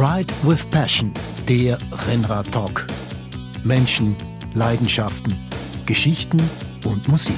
Ride with Passion, der Rennrad-Talk. Menschen, Leidenschaften, Geschichten und Musik.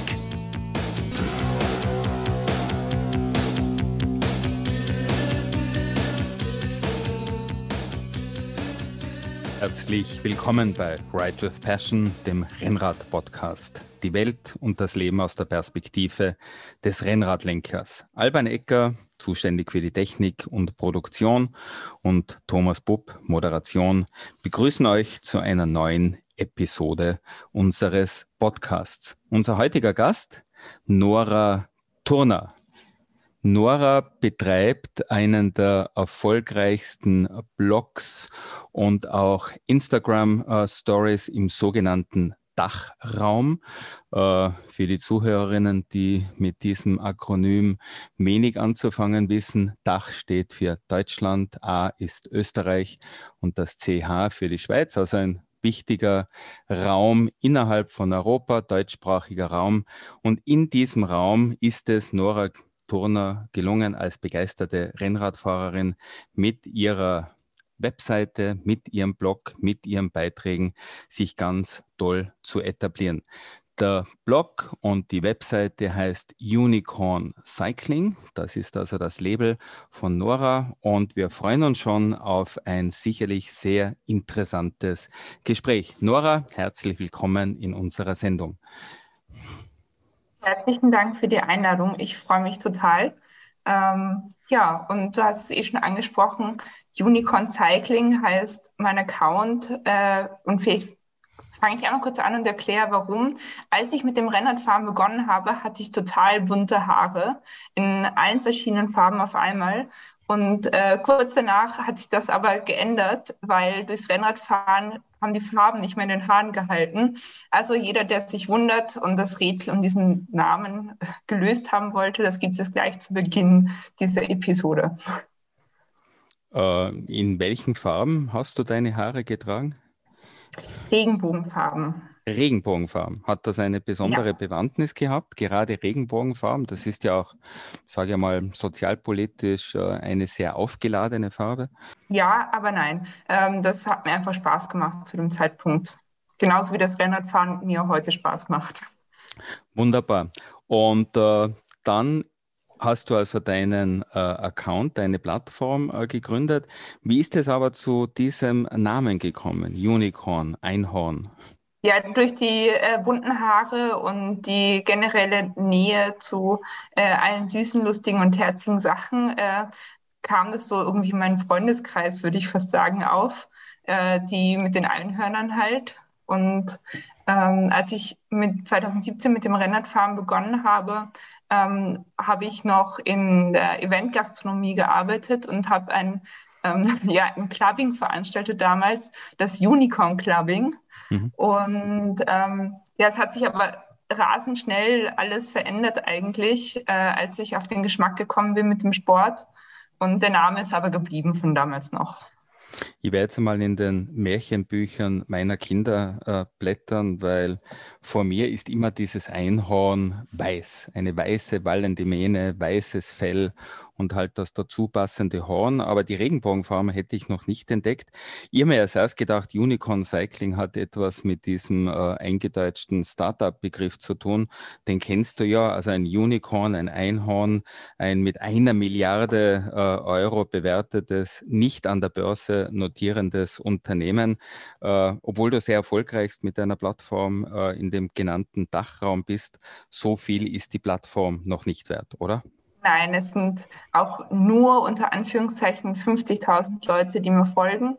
Herzlich willkommen bei Ride with Passion, dem Rennrad-Podcast. Die Welt und das Leben aus der Perspektive des Rennradlenkers. Alban Ecker, zuständig für die Technik und Produktion, und Thomas Bupp, Moderation, begrüßen euch zu einer neuen Episode unseres Podcasts. Unser heutiger Gast, Nora Turner. Nora betreibt einen der erfolgreichsten Blogs und auch Instagram-Stories äh, im sogenannten Dachraum. Äh, für die Zuhörerinnen, die mit diesem Akronym wenig anzufangen wissen, Dach steht für Deutschland, A ist Österreich und das CH für die Schweiz, also ein wichtiger Raum innerhalb von Europa, deutschsprachiger Raum. Und in diesem Raum ist es Nora Turner gelungen, als begeisterte Rennradfahrerin mit ihrer Webseite, mit ihrem Blog, mit ihren Beiträgen sich ganz toll zu etablieren. Der Blog und die Webseite heißt Unicorn Cycling. Das ist also das Label von Nora und wir freuen uns schon auf ein sicherlich sehr interessantes Gespräch. Nora, herzlich willkommen in unserer Sendung. Herzlichen Dank für die Einladung. Ich freue mich total. Ähm, ja, und du hast es eh schon angesprochen, Unicorn Cycling heißt mein Account äh, und vielleicht fange ich einmal kurz an und erkläre, warum. Als ich mit dem Rennradfahren begonnen habe, hatte ich total bunte Haare in allen verschiedenen Farben auf einmal. Und äh, kurz danach hat sich das aber geändert, weil durchs Rennradfahren haben die Farben nicht mehr in den Haaren gehalten. Also jeder, der sich wundert und das Rätsel um diesen Namen gelöst haben wollte, das gibt es gleich zu Beginn dieser Episode. Äh, in welchen Farben hast du deine Haare getragen? Regenbogenfarben. Regenbogenfarben. Hat das eine besondere ja. Bewandtnis gehabt? Gerade Regenbogenfarben, das ist ja auch, sage ich mal, sozialpolitisch äh, eine sehr aufgeladene Farbe. Ja, aber nein. Ähm, das hat mir einfach Spaß gemacht zu dem Zeitpunkt. Genauso wie das Rennradfahren mir heute Spaß macht. Wunderbar. Und äh, dann hast du also deinen äh, Account, deine Plattform äh, gegründet. Wie ist es aber zu diesem Namen gekommen? Unicorn, Einhorn? Ja, durch die äh, bunten Haare und die generelle Nähe zu äh, allen süßen, lustigen und herzigen Sachen äh, kam das so irgendwie in meinen Freundeskreis, würde ich fast sagen, auf, äh, die mit den Einhörnern halt. Und ähm, als ich mit 2017 mit dem Rennradfahren begonnen habe, ähm, habe ich noch in der Eventgastronomie gearbeitet und habe ein ähm, ja, ein Clubbing veranstaltet damals, das Unicorn Clubbing. Mhm. Und ähm, ja, es hat sich aber rasend schnell alles verändert eigentlich, äh, als ich auf den Geschmack gekommen bin mit dem Sport. Und der Name ist aber geblieben von damals noch. Ich werde jetzt mal in den Märchenbüchern meiner Kinder äh, blättern, weil vor mir ist immer dieses Einhorn weiß, eine weiße wallende Mähne, weißes Fell und halt das dazu passende Horn. Aber die Regenbogenfarben hätte ich noch nicht entdeckt. Ich habe mir erst erst gedacht, Unicorn Cycling hat etwas mit diesem äh, eingedeutschten Startup-Begriff zu tun. Den kennst du ja, also ein Unicorn, ein Einhorn, ein mit einer Milliarde äh, Euro bewertetes, nicht an der Börse notierendes Unternehmen. Äh, obwohl du sehr erfolgreich mit deiner Plattform äh, in dem genannten Dachraum bist, so viel ist die Plattform noch nicht wert, oder? Nein, es sind auch nur unter Anführungszeichen 50.000 Leute, die mir folgen.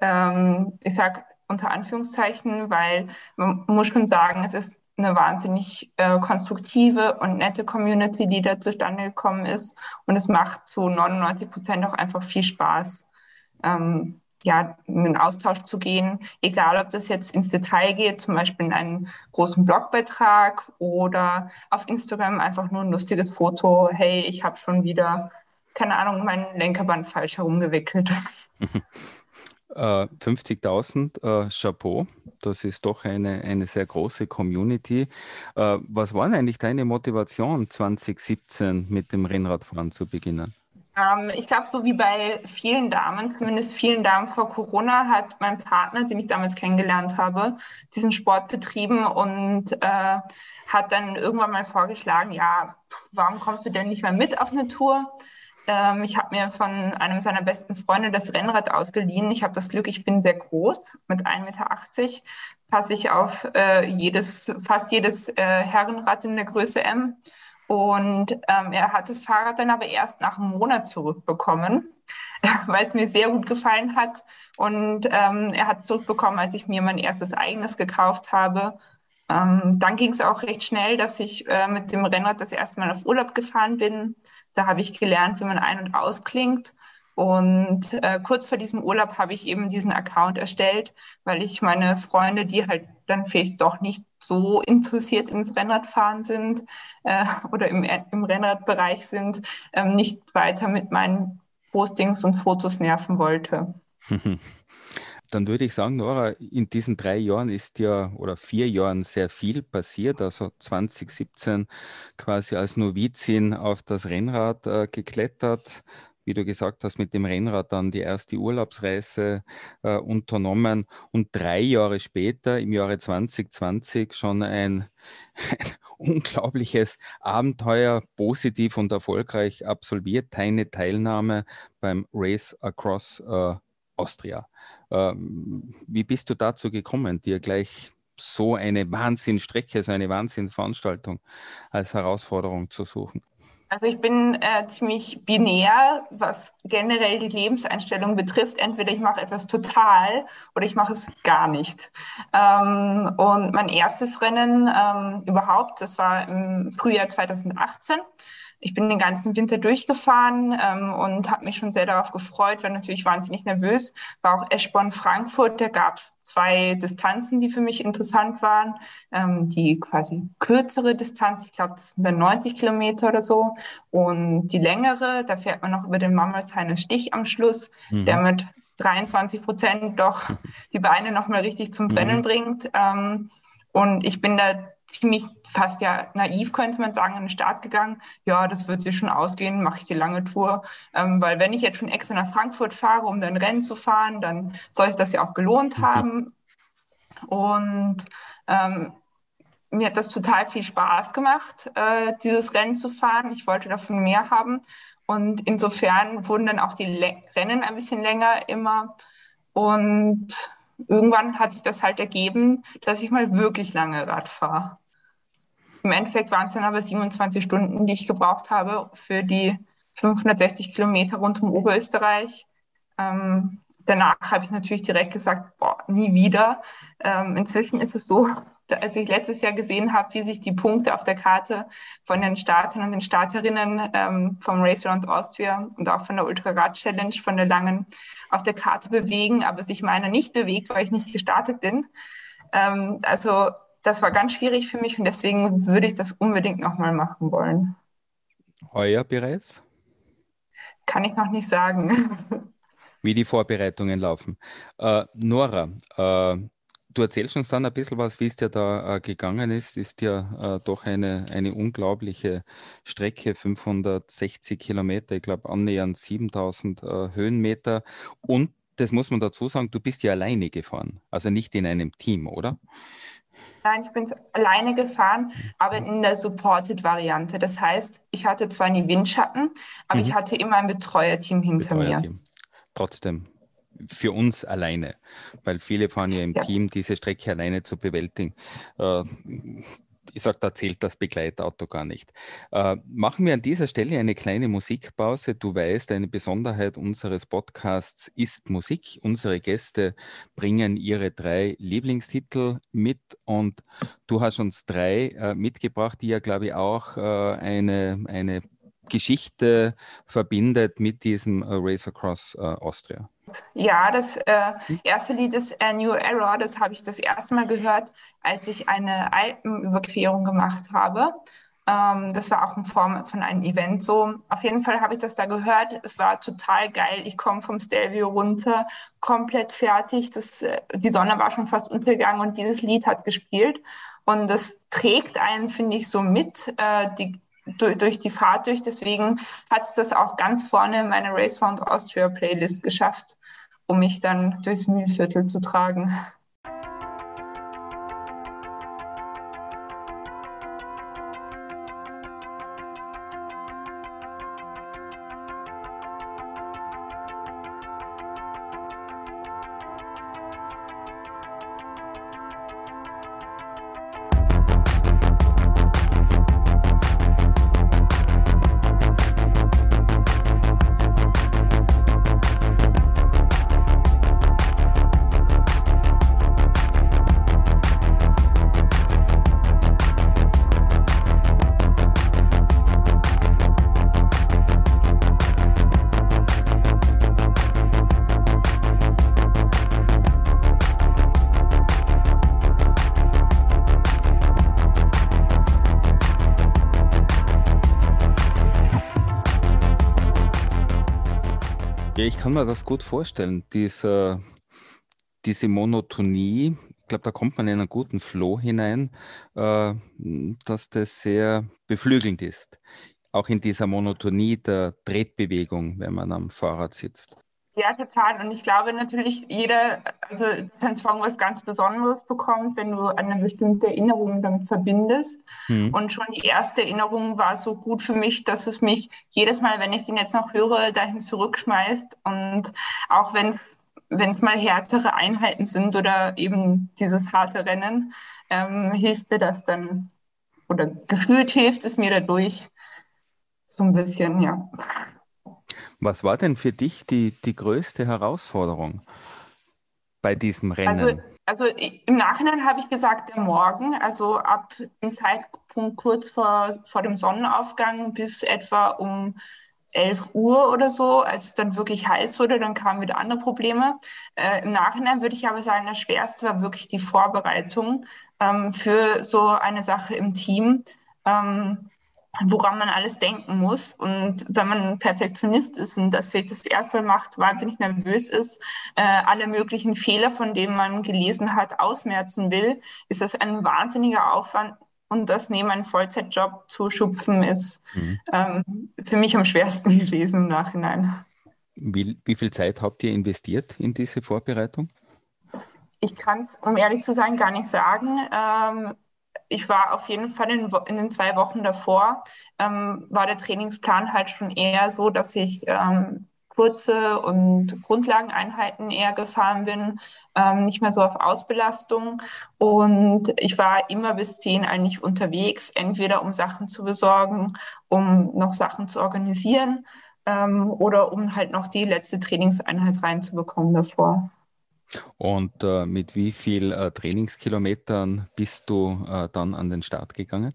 Ähm, ich sage unter Anführungszeichen, weil man muss schon sagen, es ist eine wahnsinnig äh, konstruktive und nette Community, die da zustande gekommen ist. Und es macht zu 99 Prozent auch einfach viel Spaß. Ähm, ja, in den Austausch zu gehen, egal ob das jetzt ins Detail geht, zum Beispiel in einen großen Blogbeitrag oder auf Instagram einfach nur ein lustiges Foto, hey, ich habe schon wieder, keine Ahnung, mein Lenkerband falsch herumgewickelt. 50.000 äh, äh, Chapeau, das ist doch eine, eine sehr große Community. Äh, was war eigentlich deine Motivation 2017 mit dem Rennradfahren zu beginnen? Ähm, ich glaube, so wie bei vielen Damen, zumindest vielen Damen vor Corona, hat mein Partner, den ich damals kennengelernt habe, diesen Sport betrieben und äh, hat dann irgendwann mal vorgeschlagen, ja, warum kommst du denn nicht mal mit auf eine Tour? Ähm, ich habe mir von einem seiner besten Freunde das Rennrad ausgeliehen. Ich habe das Glück, ich bin sehr groß, mit 1,80 Meter, passe ich auf äh, jedes, fast jedes äh, Herrenrad in der Größe M. Und ähm, er hat das Fahrrad dann aber erst nach einem Monat zurückbekommen, weil es mir sehr gut gefallen hat. Und ähm, er hat es zurückbekommen, als ich mir mein erstes eigenes gekauft habe. Ähm, dann ging es auch recht schnell, dass ich äh, mit dem Rennrad das erste Mal auf Urlaub gefahren bin. Da habe ich gelernt, wie man ein- und ausklingt. Und äh, kurz vor diesem Urlaub habe ich eben diesen Account erstellt, weil ich meine Freunde, die halt dann vielleicht doch nicht so interessiert ins Rennradfahren sind äh, oder im, im Rennradbereich sind, ähm, nicht weiter mit meinen Postings und Fotos nerven wollte. Dann würde ich sagen, Nora, in diesen drei Jahren ist ja oder vier Jahren sehr viel passiert. Also 2017 quasi als Novizin auf das Rennrad äh, geklettert, wie du gesagt hast, mit dem Rennrad dann die erste Urlaubsreise äh, unternommen und drei Jahre später, im Jahre 2020, schon ein, ein unglaubliches Abenteuer positiv und erfolgreich absolviert, deine Teilnahme beim Race Across äh, Austria. Ähm, wie bist du dazu gekommen, dir gleich so eine Wahnsinnstrecke, so eine Wahnsinnsveranstaltung als Herausforderung zu suchen? Also ich bin äh, ziemlich binär, was generell die Lebenseinstellung betrifft. Entweder ich mache etwas total oder ich mache es gar nicht. Ähm, und mein erstes Rennen ähm, überhaupt, das war im Frühjahr 2018 ich bin den ganzen Winter durchgefahren ähm, und habe mich schon sehr darauf gefreut, war natürlich wahnsinnig nervös. War auch Eschborn-Frankfurt, da gab es zwei Distanzen, die für mich interessant waren. Ähm, die quasi kürzere Distanz, ich glaube, das sind dann 90 Kilometer oder so. Und die längere, da fährt man noch über den Mammelsheimer Stich am Schluss, mhm. der mit 23 Prozent doch die Beine nochmal richtig zum Brennen mhm. bringt. Ähm, und ich bin da ziemlich fast ja naiv, könnte man sagen, an den Start gegangen. Ja, das wird sich schon ausgehen, mache ich die lange Tour. Ähm, weil wenn ich jetzt schon extra nach Frankfurt fahre, um dann Rennen zu fahren, dann soll ich das ja auch gelohnt mhm. haben. Und ähm, mir hat das total viel Spaß gemacht, äh, dieses Rennen zu fahren. Ich wollte davon mehr haben. Und insofern wurden dann auch die Le Rennen ein bisschen länger immer. Und irgendwann hat sich das halt ergeben, dass ich mal wirklich lange Rad fahre. Im Endeffekt waren es dann aber 27 Stunden, die ich gebraucht habe für die 560 Kilometer rund um Oberösterreich. Ähm, danach habe ich natürlich direkt gesagt, boah, nie wieder. Ähm, inzwischen ist es so, als ich letztes Jahr gesehen habe, wie sich die Punkte auf der Karte von den Startern und den Starterinnen ähm, vom Race Around Austria und auch von der Ultra Rad Challenge, von der langen, auf der Karte bewegen, aber sich meiner nicht bewegt, weil ich nicht gestartet bin. Ähm, also das war ganz schwierig für mich und deswegen würde ich das unbedingt nochmal machen wollen. Heuer bereits? Kann ich noch nicht sagen. Wie die Vorbereitungen laufen. Äh, Nora, äh, du erzählst uns dann ein bisschen was, wie es dir da äh, gegangen ist. Ist ja äh, doch eine, eine unglaubliche Strecke, 560 Kilometer, ich glaube annähernd 7000 äh, Höhenmeter. Und das muss man dazu sagen, du bist ja alleine gefahren, also nicht in einem Team, oder? Nein, ich bin alleine gefahren, aber in der Supported-Variante. Das heißt, ich hatte zwar nie Windschatten, aber mhm. ich hatte immer ein Betreuerteam hinter Betreuerteam. mir. Trotzdem für uns alleine, weil viele fahren ja im ja. Team, diese Strecke alleine zu bewältigen. Äh, ich sage, da zählt das Begleitauto gar nicht. Äh, machen wir an dieser Stelle eine kleine Musikpause. Du weißt, eine Besonderheit unseres Podcasts ist Musik. Unsere Gäste bringen ihre drei Lieblingstitel mit und du hast uns drei äh, mitgebracht, die ja, glaube ich, auch äh, eine, eine Geschichte verbindet mit diesem äh, Race Across äh, Austria. Ja, das äh, erste Lied ist A New Error. Das habe ich das erste Mal gehört, als ich eine Alpenüberquerung gemacht habe. Ähm, das war auch in Form von einem Event so. Auf jeden Fall habe ich das da gehört. Es war total geil. Ich komme vom Stelvio runter, komplett fertig. Das, äh, die Sonne war schon fast untergegangen und dieses Lied hat gespielt. Und das trägt einen, finde ich, so mit. Äh, die durch, durch die Fahrt durch. Deswegen hat es das auch ganz vorne in meine Race Found Austria Playlist geschafft, um mich dann durchs Mühlviertel zu tragen. Kann mir das gut vorstellen, diese, diese Monotonie. Ich glaube, da kommt man in einen guten Flow hinein, äh, dass das sehr beflügelnd ist. Auch in dieser Monotonie der Tretbewegung, wenn man am Fahrrad sitzt. Ja, total. Und ich glaube natürlich, jeder, also ein Song was ganz Besonderes bekommt, wenn du eine bestimmte Erinnerung damit verbindest. Mhm. Und schon die erste Erinnerung war so gut für mich, dass es mich jedes Mal, wenn ich den jetzt noch höre, dahin zurückschmeißt. Und auch wenn wenn es mal härtere Einheiten sind oder eben dieses harte Rennen, ähm, hilft mir das dann, oder gefühlt hilft es mir dadurch so ein bisschen, ja. Was war denn für dich die, die größte Herausforderung bei diesem Rennen? Also, also im Nachhinein habe ich gesagt, der Morgen, also ab dem Zeitpunkt kurz vor, vor dem Sonnenaufgang bis etwa um 11 Uhr oder so, als es dann wirklich heiß wurde, dann kamen wieder andere Probleme. Äh, Im Nachhinein würde ich aber sagen, das Schwerste war wirklich die Vorbereitung ähm, für so eine Sache im Team. Ähm, woran man alles denken muss. Und wenn man Perfektionist ist und das vielleicht das erste Mal macht, wahnsinnig nervös ist, äh, alle möglichen Fehler, von denen man gelesen hat, ausmerzen will, ist das ein wahnsinniger Aufwand. Und das neben einem Vollzeitjob zu schupfen, ist mhm. ähm, für mich am schwersten gewesen im Nachhinein. Wie, wie viel Zeit habt ihr investiert in diese Vorbereitung? Ich kann es, um ehrlich zu sein, gar nicht sagen. Ähm, ich war auf jeden Fall in, in den zwei Wochen davor, ähm, war der Trainingsplan halt schon eher so, dass ich ähm, kurze und Grundlageneinheiten eher gefahren bin, ähm, nicht mehr so auf Ausbelastung. Und ich war immer bis zehn eigentlich unterwegs, entweder um Sachen zu besorgen, um noch Sachen zu organisieren ähm, oder um halt noch die letzte Trainingseinheit reinzubekommen davor. Und äh, mit wie viel äh, Trainingskilometern bist du äh, dann an den Start gegangen?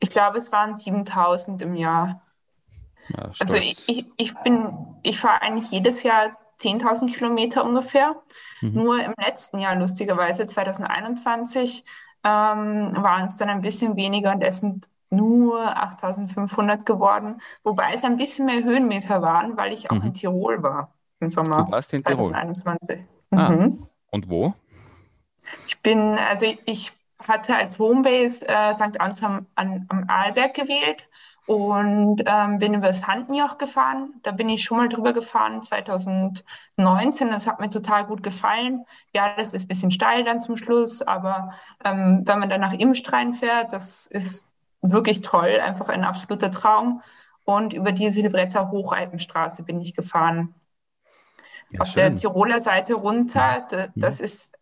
Ich glaube, es waren 7000 im Jahr. Ja, also ich, ich, ich bin, ich fahre eigentlich jedes Jahr 10.000 Kilometer ungefähr. Mhm. Nur im letzten Jahr, lustigerweise 2021, ähm, waren es dann ein bisschen weniger und es sind nur 8.500 geworden. Wobei es ein bisschen mehr Höhenmeter waren, weil ich auch mhm. in Tirol war im Sommer du warst in 2021. Tirol. Ah, mhm. und wo? Ich bin, also ich hatte als Homebase äh, St. Anton am, am Arlberg gewählt und ähm, bin über das Handnjoch gefahren. Da bin ich schon mal drüber gefahren 2019. Das hat mir total gut gefallen. Ja, das ist ein bisschen steil dann zum Schluss, aber ähm, wenn man dann nach Imstrein fährt, das ist wirklich toll, einfach ein absoluter Traum. Und über die Silvretta Hochalpenstraße bin ich gefahren. Ja, auf schön. der Tiroler Seite runter. Das ist,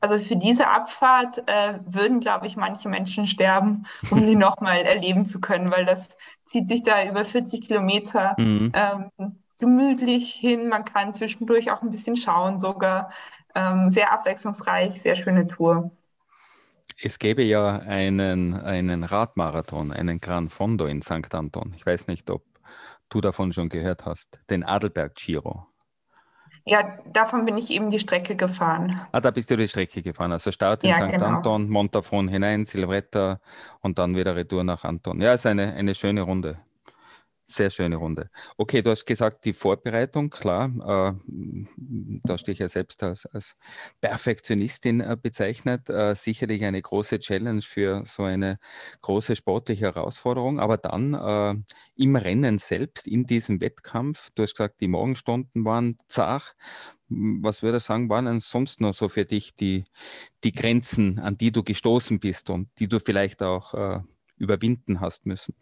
also für diese Abfahrt äh, würden, glaube ich, manche Menschen sterben, um sie nochmal erleben zu können, weil das zieht sich da über 40 Kilometer mhm. ähm, gemütlich hin. Man kann zwischendurch auch ein bisschen schauen, sogar. Ähm, sehr abwechslungsreich, sehr schöne Tour. Es gäbe ja einen, einen Radmarathon, einen Gran Fondo in St. Anton. Ich weiß nicht, ob du davon schon gehört hast. Den Adelberg Giro. Ja, davon bin ich eben die Strecke gefahren. Ah, da bist du die Strecke gefahren. Also Start in ja, St. Genau. Anton, Montafon hinein, Silvretta und dann wieder Retour nach Anton. Ja, ist eine, eine schöne Runde. Sehr schöne Runde. Okay, du hast gesagt, die Vorbereitung, klar, äh, da stehe ich ja selbst als, als Perfektionistin äh, bezeichnet, äh, sicherlich eine große Challenge für so eine große sportliche Herausforderung, aber dann äh, im Rennen selbst, in diesem Wettkampf, du hast gesagt, die Morgenstunden waren zart. Was würde ich sagen, waren denn sonst noch so für dich die, die Grenzen, an die du gestoßen bist und die du vielleicht auch äh, überwinden hast müssen?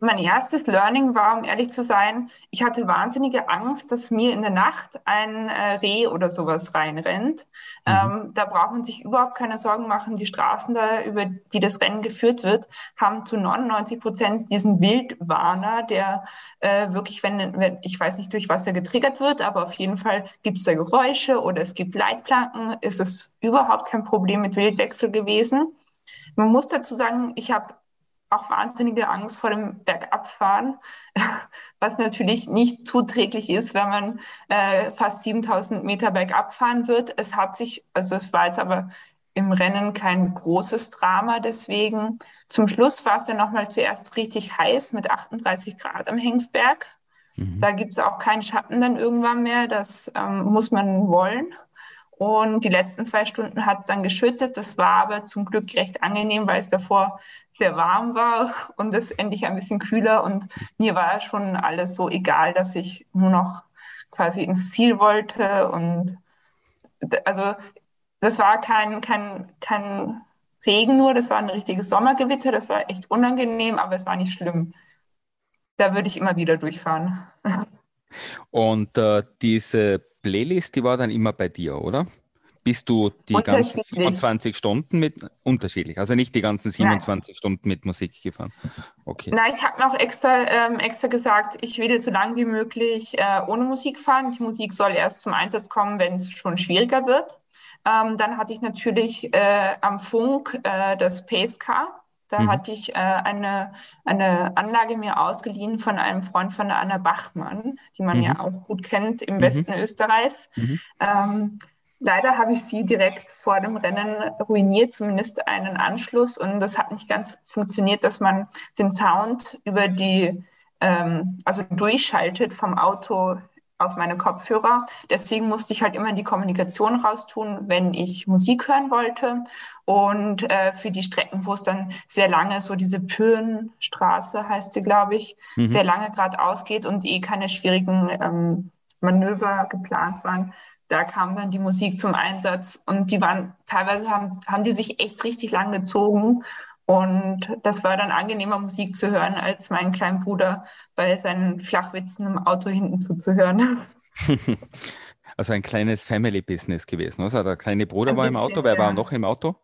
Mein erstes Learning war, um ehrlich zu sein, ich hatte wahnsinnige Angst, dass mir in der Nacht ein äh, Reh oder sowas reinrennt. Mhm. Ähm, da braucht man sich überhaupt keine Sorgen machen. Die Straßen da, über die das Rennen geführt wird, haben zu 99 Prozent diesen Wildwarner, der äh, wirklich, wenn, wenn, ich weiß nicht, durch was er getriggert wird, aber auf jeden Fall gibt es da Geräusche oder es gibt Leitplanken. Es ist überhaupt kein Problem mit Wildwechsel gewesen. Man muss dazu sagen, ich habe auch wahnsinnige Angst vor dem Bergabfahren, was natürlich nicht zuträglich ist, wenn man äh, fast 7000 Meter bergab fahren wird. Es hat sich, also es war jetzt aber im Rennen kein großes Drama, deswegen zum Schluss war es dann nochmal zuerst richtig heiß mit 38 Grad am Hengsberg. Mhm. Da gibt es auch keinen Schatten dann irgendwann mehr, das ähm, muss man wollen. Und die letzten zwei Stunden hat es dann geschüttet. Das war aber zum Glück recht angenehm, weil es davor sehr warm war und es endlich ein bisschen kühler. Und mir war schon alles so egal, dass ich nur noch quasi ins Ziel wollte. Und also das war kein, kein, kein Regen nur, das war ein richtiges Sommergewitter. Das war echt unangenehm, aber es war nicht schlimm. Da würde ich immer wieder durchfahren. Und äh, diese Playlist, die war dann immer bei dir, oder? Bist du die ganzen 27 Stunden mit unterschiedlich, also nicht die ganzen 27 Nein. Stunden mit Musik gefahren? Okay. Nein, ich habe noch extra, ähm, extra gesagt, ich will so lange wie möglich äh, ohne Musik fahren. Die Musik soll erst zum Einsatz kommen, wenn es schon schwieriger wird. Ähm, dann hatte ich natürlich äh, am Funk äh, das Pace Car. Da mhm. hatte ich äh, eine, eine Anlage mir ausgeliehen von einem Freund von der Anna Bachmann, die man mhm. ja auch gut kennt im mhm. Westen Österreichs. Mhm. Ähm, leider habe ich sie direkt vor dem Rennen ruiniert, zumindest einen Anschluss. Und das hat nicht ganz funktioniert, dass man den Sound über die, ähm, also durchschaltet vom Auto auf meine Kopfhörer. Deswegen musste ich halt immer die Kommunikation raustun, wenn ich Musik hören wollte. Und äh, für die Strecken, wo es dann sehr lange, so diese Pürnstraße heißt sie, glaube ich, mhm. sehr lange geradeaus geht und eh keine schwierigen ähm, Manöver geplant waren, da kam dann die Musik zum Einsatz und die waren teilweise haben, haben die sich echt richtig lang gezogen und das war dann angenehmer Musik zu hören, als meinen kleinen Bruder bei seinen Flachwitzen im Auto hinten zuzuhören. Also ein kleines Family-Business gewesen. Also der kleine Bruder ein war bisschen, im Auto, wer ja. war noch im Auto?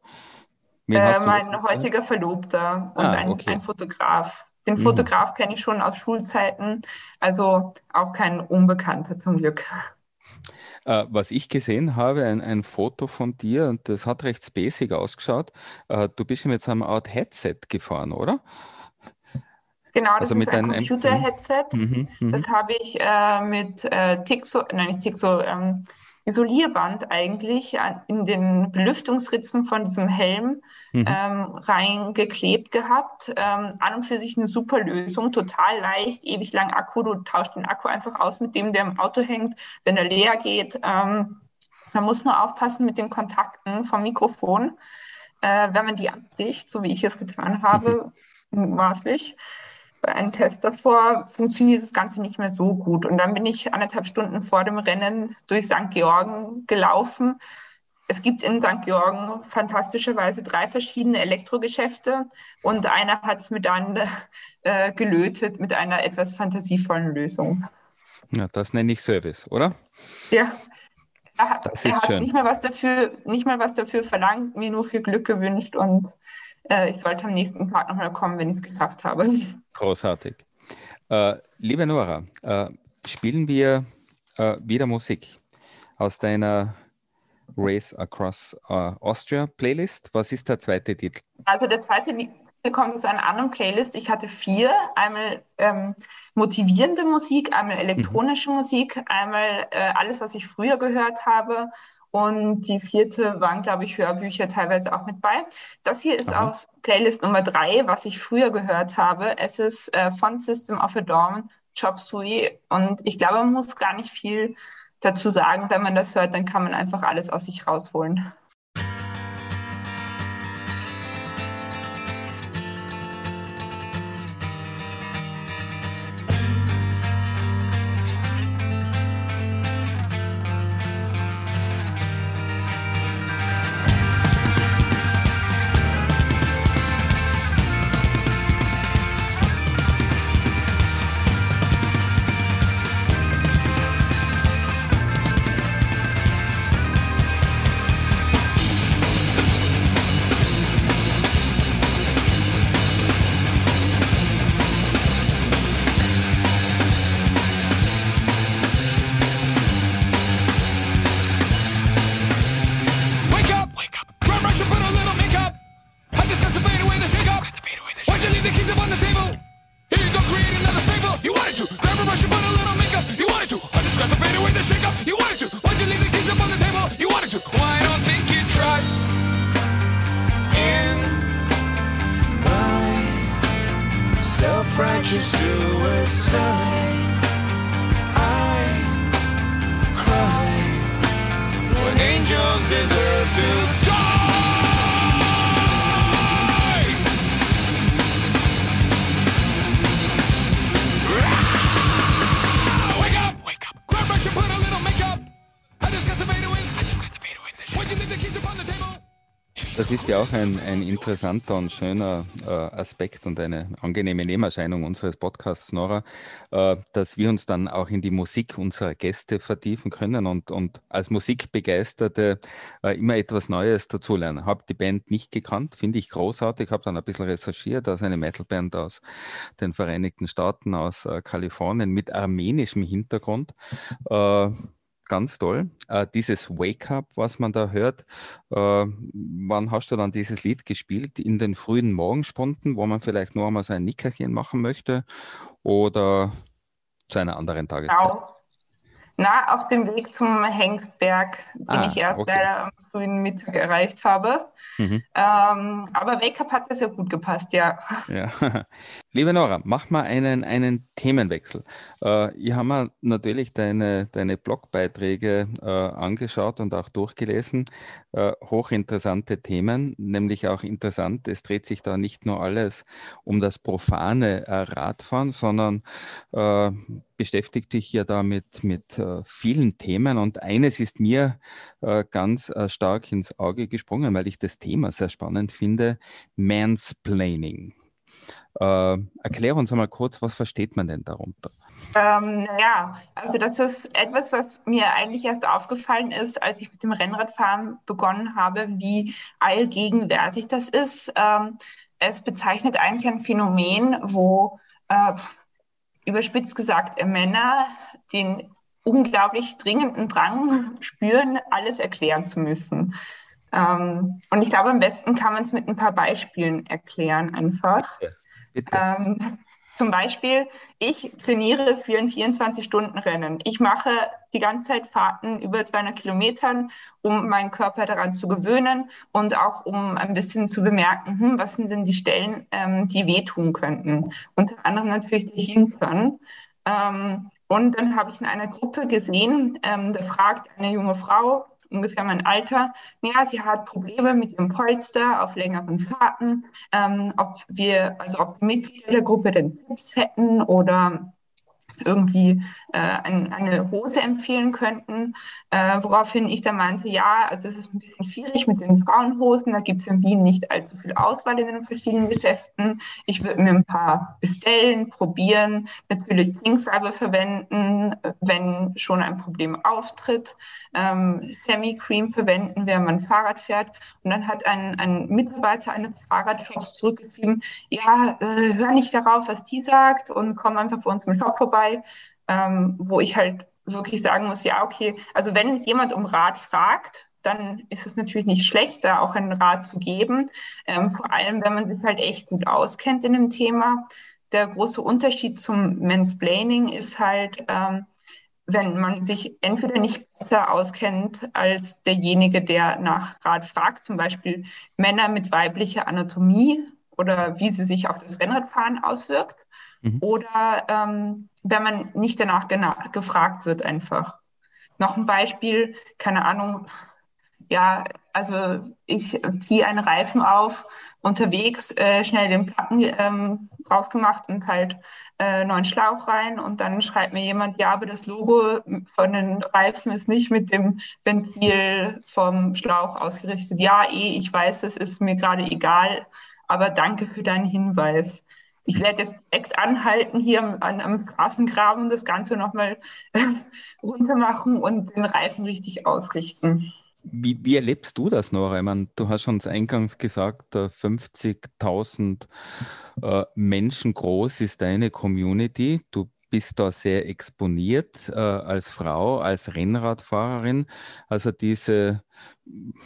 Äh, mein heutiger Verlobter und ah, ein, okay. ein, Fotograf. Den mhm. Fotograf kenne ich schon aus Schulzeiten, also auch kein Unbekannter zum Glück. Äh, was ich gesehen habe, ein, ein Foto von dir, und das hat recht basic ausgeschaut. Äh, du bist mit so einem Art Headset gefahren, oder? Genau, das also ist ein Computer-Headset. Mhm, mhm, das habe ich äh, mit äh, Tixo, nein, nicht Tixo, ähm, Isolierband eigentlich in den Belüftungsritzen von diesem Helm mhm. ähm, reingeklebt gehabt. Ähm, an und für sich eine super Lösung, total leicht, ewig lang Akku. Du tauschst den Akku einfach aus mit dem, der im Auto hängt, wenn er leer geht. Ähm, man muss nur aufpassen mit den Kontakten vom Mikrofon. Äh, wenn man die abbricht, so wie ich es getan habe, mutmaßlich, bei einem Test davor funktioniert das Ganze nicht mehr so gut. Und dann bin ich anderthalb Stunden vor dem Rennen durch St. Georgen gelaufen. Es gibt in St. Georgen fantastischerweise drei verschiedene Elektrogeschäfte und einer hat es mir dann äh, gelötet mit einer etwas fantasievollen Lösung. Ja, das nenne ich Service, oder? Ja. Er hat, das ist er hat schön. Nicht, mal was dafür, nicht mal was dafür verlangt, mir nur viel Glück gewünscht und äh, ich sollte am nächsten Tag nochmal kommen, wenn ich es geschafft habe. Großartig. Äh, liebe Nora, äh, spielen wir äh, wieder Musik aus deiner Race Across uh, Austria Playlist. Was ist der zweite Titel? Also der zweite Titel kommt aus einer anderen Playlist. Ich hatte vier. Einmal ähm, motivierende Musik, einmal elektronische mhm. Musik, einmal äh, alles, was ich früher gehört habe Und die vierte waren, glaube ich, Hörbücher teilweise auch mit bei. Das hier ist Aha. aus Playlist Nummer drei, was ich früher gehört habe. Es ist äh, von System of a Dawn, Chop Suey. Und ich glaube, man muss gar nicht viel dazu sagen. Wenn man das hört, dann kann man einfach alles aus sich rausholen. Das ist ja auch ein, ein interessanter und schöner äh, Aspekt und eine angenehme Nebenerscheinung unseres Podcasts, Nora, äh, dass wir uns dann auch in die Musik unserer Gäste vertiefen können und, und als Musikbegeisterte äh, immer etwas Neues dazulernen. Habe die Band nicht gekannt, finde ich großartig, habe dann ein bisschen recherchiert, aus eine Metalband aus den Vereinigten Staaten, aus äh, Kalifornien mit armenischem Hintergrund. Ganz toll. Äh, dieses Wake Up, was man da hört, äh, wann hast du dann dieses Lied gespielt? In den frühen Morgenstunden, wo man vielleicht nur einmal so ein Nickerchen machen möchte oder zu einer anderen Tageszeit? Genau. Na, auf dem Weg zum Hengstberg, den ah, ich erst okay. leider am frühen Mittag erreicht habe. Mhm. Ähm, aber Wake-up hat sehr gut gepasst, ja. ja. Liebe Nora, mach mal einen, einen Themenwechsel. Äh, ich habe mir natürlich deine, deine Blogbeiträge äh, angeschaut und auch durchgelesen. Äh, hochinteressante Themen, nämlich auch interessant. Es dreht sich da nicht nur alles um das profane äh, Radfahren, sondern äh, beschäftigt dich ja da mit, mit äh, vielen Themen. Und eines ist mir ganz stark ins Auge gesprungen, weil ich das Thema sehr spannend finde: Mansplaining. Äh, erklär uns einmal kurz, was versteht man denn darunter? Ähm, ja, also das ist etwas, was mir eigentlich erst aufgefallen ist, als ich mit dem Rennradfahren begonnen habe, wie allgegenwärtig das ist. Ähm, es bezeichnet eigentlich ein Phänomen, wo äh, überspitzt gesagt Männer den unglaublich dringenden Drang spüren, alles erklären zu müssen. Ähm, und ich glaube, am besten kann man es mit ein paar Beispielen erklären einfach. Ja. Ähm, zum Beispiel, ich trainiere für ein 24-Stunden-Rennen. Ich mache die ganze Zeit Fahrten über 200 Kilometern, um meinen Körper daran zu gewöhnen und auch um ein bisschen zu bemerken, hm, was sind denn die Stellen, ähm, die wehtun könnten. Unter anderem natürlich die Hintern. Ähm, und dann habe ich in einer Gruppe gesehen, ähm, da fragt eine junge Frau, ungefähr mein Alter, ja, sie hat Probleme mit dem Polster auf längeren Fahrten, ähm, ob wir, also ob Mitglieder der Gruppe den Tipps hätten oder irgendwie äh, ein, eine Hose empfehlen könnten, äh, woraufhin ich dann meinte, ja, das ist ein bisschen schwierig mit den Frauenhosen, da gibt es in Wien nicht allzu viel Auswahl in den verschiedenen Geschäften. Ich würde mir ein paar bestellen, probieren, natürlich Zinksalbe verwenden, wenn schon ein Problem auftritt, ähm, Semi-Cream verwenden, wenn man Fahrrad fährt. Und dann hat ein, ein Mitarbeiter eines Fahrradshops zurückgeschrieben, ja, äh, hör nicht darauf, was die sagt und komm einfach bei uns im Shop vorbei ähm, wo ich halt wirklich sagen muss, ja, okay, also wenn jemand um Rat fragt, dann ist es natürlich nicht schlecht, da auch einen Rat zu geben. Ähm, vor allem, wenn man sich halt echt gut auskennt in dem Thema. Der große Unterschied zum Mansplaining ist halt, ähm, wenn man sich entweder nicht besser auskennt als derjenige, der nach Rat fragt, zum Beispiel Männer mit weiblicher Anatomie oder wie sie sich auf das Rennradfahren auswirkt, mhm. oder ähm, wenn man nicht danach gefragt wird einfach. Noch ein Beispiel, keine Ahnung, ja, also ich ziehe einen Reifen auf, unterwegs äh, schnell den Platten ähm, drauf gemacht und halt äh, neuen Schlauch rein und dann schreibt mir jemand, ja, aber das Logo von den Reifen ist nicht mit dem Ventil vom Schlauch ausgerichtet. Ja, eh, ich weiß, es ist mir gerade egal, aber danke für deinen Hinweis. Ich werde jetzt direkt anhalten hier am, am Straßengraben und das Ganze nochmal runter machen und den Reifen richtig ausrichten. Wie, wie, erlebst du das, Nora? Ich meine, du hast uns eingangs gesagt, 50.000 äh, Menschen groß ist deine Community. Du bist da sehr exponiert äh, als Frau, als Rennradfahrerin. Also diese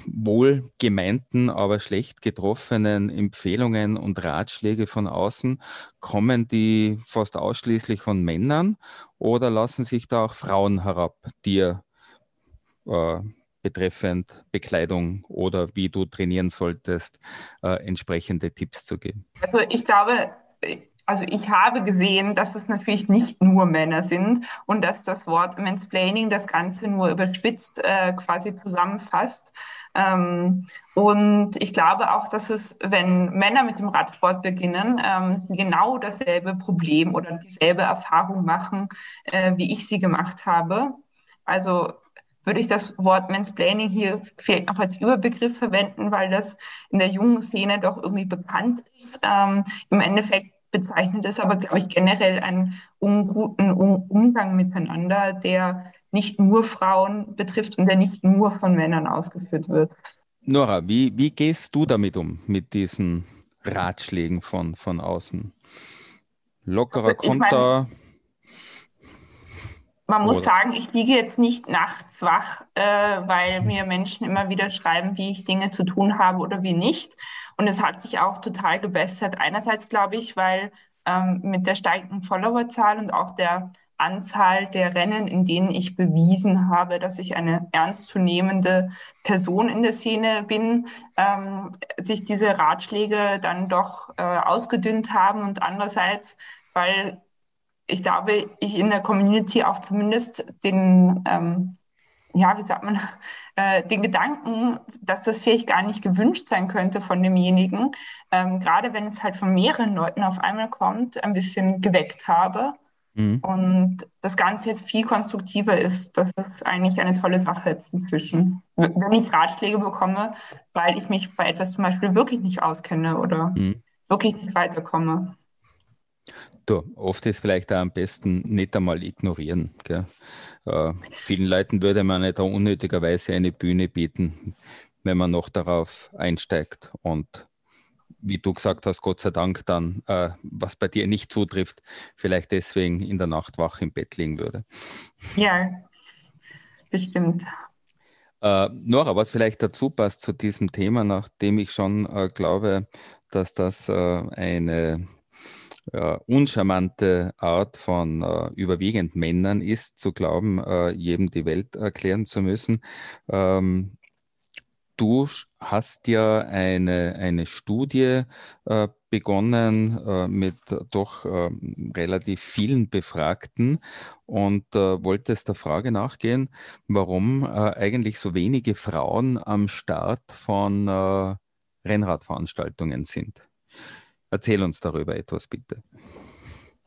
wohlgemeinten, aber schlecht getroffenen Empfehlungen und Ratschläge von außen, kommen die fast ausschließlich von Männern oder lassen sich da auch Frauen herab, dir äh, betreffend Bekleidung oder wie du trainieren solltest, äh, entsprechende Tipps zu geben? Also ich glaube, also ich habe gesehen, dass es natürlich nicht nur Männer sind und dass das Wort Mansplaining das Ganze nur überspitzt äh, quasi zusammenfasst. Ähm, und ich glaube auch, dass es, wenn Männer mit dem Radsport beginnen, ähm, sie genau dasselbe Problem oder dieselbe Erfahrung machen, äh, wie ich sie gemacht habe. Also würde ich das Wort Mansplaining hier vielleicht noch als Überbegriff verwenden, weil das in der jungen Szene doch irgendwie bekannt ist. Ähm, Im Endeffekt bezeichnet es aber, glaube ich, generell einen unguten um Umgang miteinander, der nicht nur Frauen betrifft und der nicht nur von Männern ausgeführt wird. Nora, wie, wie gehst du damit um, mit diesen Ratschlägen von, von außen? Lockerer also, Konter? Mein, man muss Oder? sagen, ich liege jetzt nicht nachts wach, äh, weil mir Menschen immer wieder schreiben, wie ich Dinge zu tun habe oder wie nicht. Und es hat sich auch total gebessert. Einerseits glaube ich, weil ähm, mit der steigenden Followerzahl und auch der Anzahl der Rennen, in denen ich bewiesen habe, dass ich eine ernstzunehmende Person in der Szene bin, ähm, sich diese Ratschläge dann doch äh, ausgedünnt haben und andererseits, weil ich glaube, ich in der Community auch zumindest den, ähm, ja, wie sagt man, äh, den Gedanken, dass das vielleicht gar nicht gewünscht sein könnte von demjenigen, ähm, gerade wenn es halt von mehreren Leuten auf einmal kommt, ein bisschen geweckt habe. Mhm. Und das Ganze jetzt viel konstruktiver ist. Das ist eigentlich eine tolle Sache jetzt inzwischen. Wenn ich Ratschläge bekomme, weil ich mich bei etwas zum Beispiel wirklich nicht auskenne oder mhm. wirklich nicht weiterkomme. Du, oft ist vielleicht auch am besten nicht einmal ignorieren. Äh, vielen Leuten würde man nicht unnötigerweise eine Bühne bieten, wenn man noch darauf einsteigt und wie du gesagt hast, Gott sei Dank dann, äh, was bei dir nicht zutrifft, vielleicht deswegen in der Nacht wach im Bett liegen würde. Ja, bestimmt. Äh, Nora, was vielleicht dazu passt zu diesem Thema, nachdem ich schon äh, glaube, dass das äh, eine äh, uncharmante Art von äh, überwiegend Männern ist, zu glauben, äh, jedem die Welt erklären zu müssen. Ähm, du hast ja eine, eine Studie äh, begonnen äh, mit doch äh, relativ vielen Befragten und wolltest der Frage nachgehen, warum eigentlich so wenige Frauen am Start von Rennradveranstaltungen sind. Erzähl uns darüber etwas, bitte.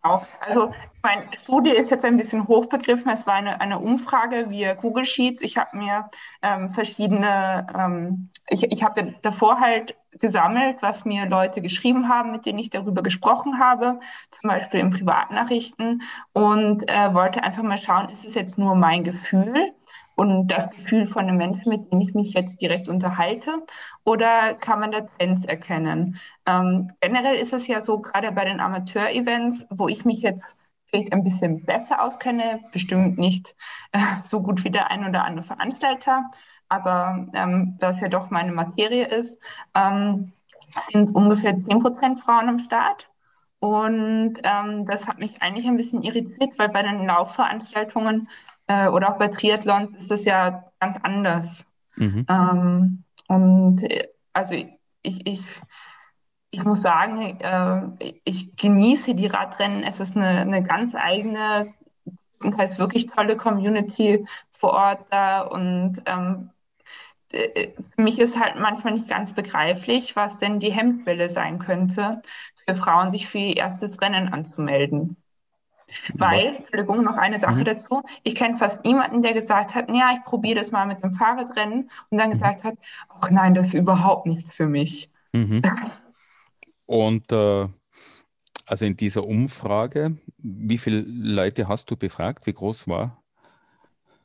Also meine Studie ist jetzt ein bisschen hochbegriffen. Es war eine, eine Umfrage via Google Sheets. Ich habe mir ähm, verschiedene, ähm, ich, ich habe davor halt gesammelt, was mir Leute geschrieben haben, mit denen ich darüber gesprochen habe, zum Beispiel in Privatnachrichten und äh, wollte einfach mal schauen, ist es jetzt nur mein Gefühl und das Gefühl von einem Menschen, mit dem ich mich jetzt direkt unterhalte? Oder kann man da Trends erkennen? Ähm, generell ist es ja so, gerade bei den Amateur-Events, wo ich mich jetzt vielleicht ein bisschen besser auskenne, bestimmt nicht äh, so gut wie der ein oder andere Veranstalter, aber ähm, das ja doch meine Materie ist, ähm, sind ungefähr 10% Frauen am Start. Und ähm, das hat mich eigentlich ein bisschen irritiert, weil bei den Laufveranstaltungen äh, oder auch bei Triathlons ist das ja ganz anders. Mhm. Ähm, und äh, also ich, ich, ich muss sagen, äh, ich genieße die Radrennen. Es ist eine, eine ganz eigene, heißt wirklich tolle Community vor Ort da und ähm, äh, für mich ist halt manchmal nicht ganz begreiflich, was denn die Hemmschwelle sein könnte, für Frauen sich für ihr erstes Rennen anzumelden. Weil, Was? Entschuldigung, noch eine Sache mhm. dazu. Ich kenne fast niemanden, der gesagt hat, ja, ich probiere das mal mit dem Fahrradrennen und dann mhm. gesagt hat, ach nein, das ist überhaupt nichts für mich. Mhm. Und äh, also in dieser Umfrage, wie viele Leute hast du befragt? Wie groß war?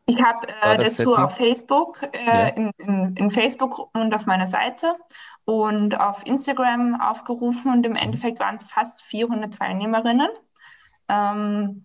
Ich habe äh, dazu Setting? auf Facebook, äh, ja. in, in, in Facebook und auf meiner Seite und auf Instagram aufgerufen und im mhm. Endeffekt waren es fast 400 Teilnehmerinnen. Ähm,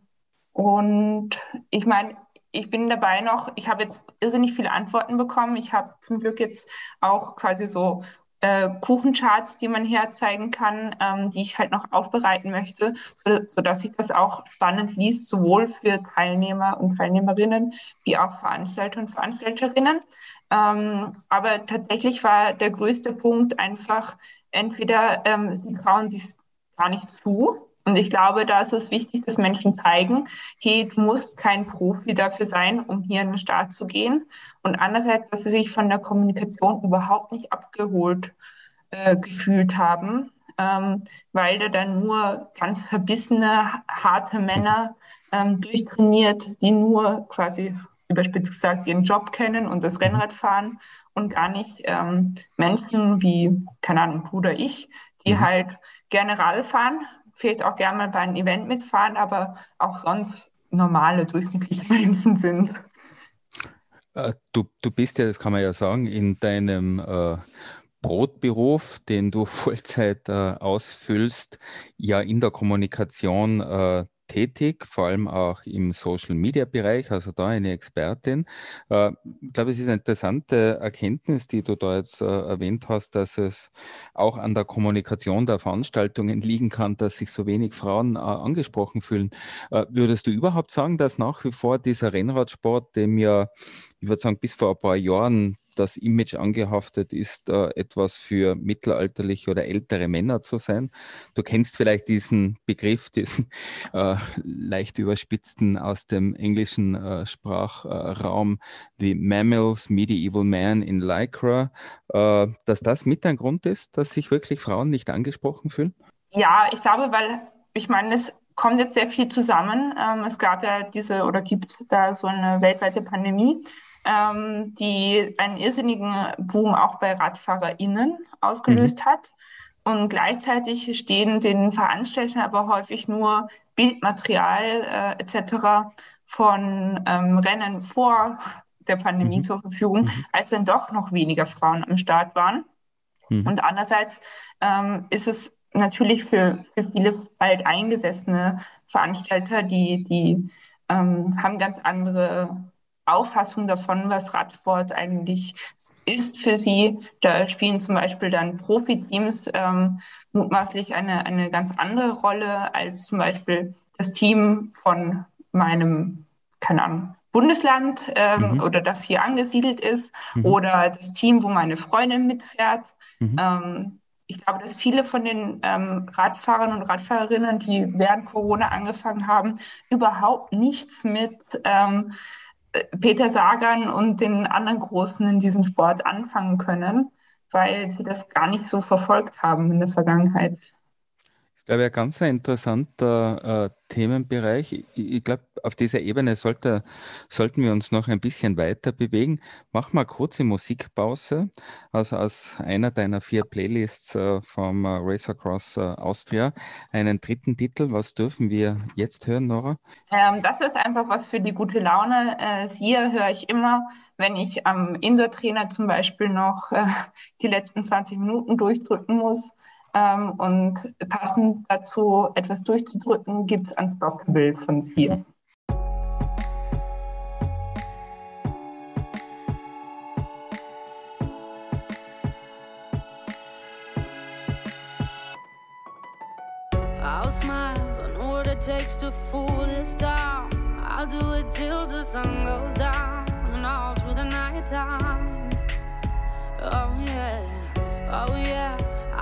und ich meine, ich bin dabei noch, ich habe jetzt irrsinnig viele Antworten bekommen. Ich habe zum Glück jetzt auch quasi so äh, Kuchencharts, die man herzeigen kann, ähm, die ich halt noch aufbereiten möchte, so, sodass sich das auch spannend liest, sowohl für Teilnehmer und Teilnehmerinnen wie auch Veranstalter und Veranstalterinnen. Ähm, aber tatsächlich war der größte Punkt einfach, entweder ähm, sie trauen sich gar nicht zu, und ich glaube, da ist es wichtig, dass Menschen zeigen, hey, du musst kein Profi dafür sein, um hier in den Start zu gehen. Und andererseits, dass sie sich von der Kommunikation überhaupt nicht abgeholt äh, gefühlt haben, ähm, weil da dann nur ganz verbissene, harte Männer ähm, durchtrainiert, die nur quasi überspitzt gesagt ihren Job kennen und das Rennrad fahren und gar nicht ähm, Menschen wie, keine Ahnung, du oder ich, die mhm. halt General fahren, vielleicht auch gerne mal bei einem Event mitfahren, aber auch sonst normale, durchschnittliche Menschen sind. Äh, du, du bist ja, das kann man ja sagen, in deinem äh, Brotberuf, den du Vollzeit äh, ausfüllst, ja in der Kommunikation äh, tätig, vor allem auch im Social-Media-Bereich, also da eine Expertin. Äh, ich glaube, es ist eine interessante Erkenntnis, die du da jetzt äh, erwähnt hast, dass es auch an der Kommunikation der Veranstaltungen liegen kann, dass sich so wenig Frauen äh, angesprochen fühlen. Äh, würdest du überhaupt sagen, dass nach wie vor dieser Rennradsport, dem ja, ich würde sagen, bis vor ein paar Jahren das Image angehaftet ist, äh, etwas für mittelalterliche oder ältere Männer zu sein. Du kennst vielleicht diesen Begriff, diesen äh, leicht überspitzten aus dem englischen äh, Sprachraum, The Mammals, Medieval Man in Lycra, äh, dass das mit ein Grund ist, dass sich wirklich Frauen nicht angesprochen fühlen? Ja, ich glaube, weil ich meine, es kommt jetzt sehr viel zusammen. Ähm, es gab ja diese oder gibt da so eine weltweite Pandemie ähm, die einen irrsinnigen Boom auch bei RadfahrerInnen ausgelöst mhm. hat. Und gleichzeitig stehen den Veranstaltern aber häufig nur Bildmaterial äh, etc. von ähm, Rennen vor der Pandemie mhm. zur Verfügung, mhm. als dann doch noch weniger Frauen am Start waren. Mhm. Und andererseits ähm, ist es natürlich für, für viele bald eingesessene Veranstalter, die, die ähm, haben ganz andere Auffassung davon, was Radsport eigentlich ist für sie. Da spielen zum Beispiel dann Profiteams ähm, mutmaßlich eine, eine ganz andere Rolle als zum Beispiel das Team von meinem, keine Ahnung, Bundesland ähm, mhm. oder das hier angesiedelt ist mhm. oder das Team, wo meine Freundin mitfährt. Mhm. Ähm, ich glaube, dass viele von den ähm, Radfahrern und Radfahrerinnen, die während Corona angefangen haben, überhaupt nichts mit ähm, Peter Sagan und den anderen Großen in diesem Sport anfangen können, weil sie das gar nicht so verfolgt haben in der Vergangenheit. Ich glaube, ein ganz interessanter äh, Themenbereich. Ich, ich glaube, auf dieser Ebene sollte, sollten wir uns noch ein bisschen weiter bewegen. Mach mal kurze Musikpause. Also aus einer deiner vier Playlists äh, vom äh, Race Across äh, Austria. Einen dritten Titel. Was dürfen wir jetzt hören, Nora? Ähm, das ist einfach was für die gute Laune. Äh, hier höre ich immer, wenn ich am Indoor-Trainer zum Beispiel noch äh, die letzten 20 Minuten durchdrücken muss ähm, und passend dazu etwas durchzudrücken, gibt es Unstoppable von Sia. I'll smile, know what it takes to fool this town. I'll do it till the sun goes down and all through the night time. Oh yeah, oh yeah.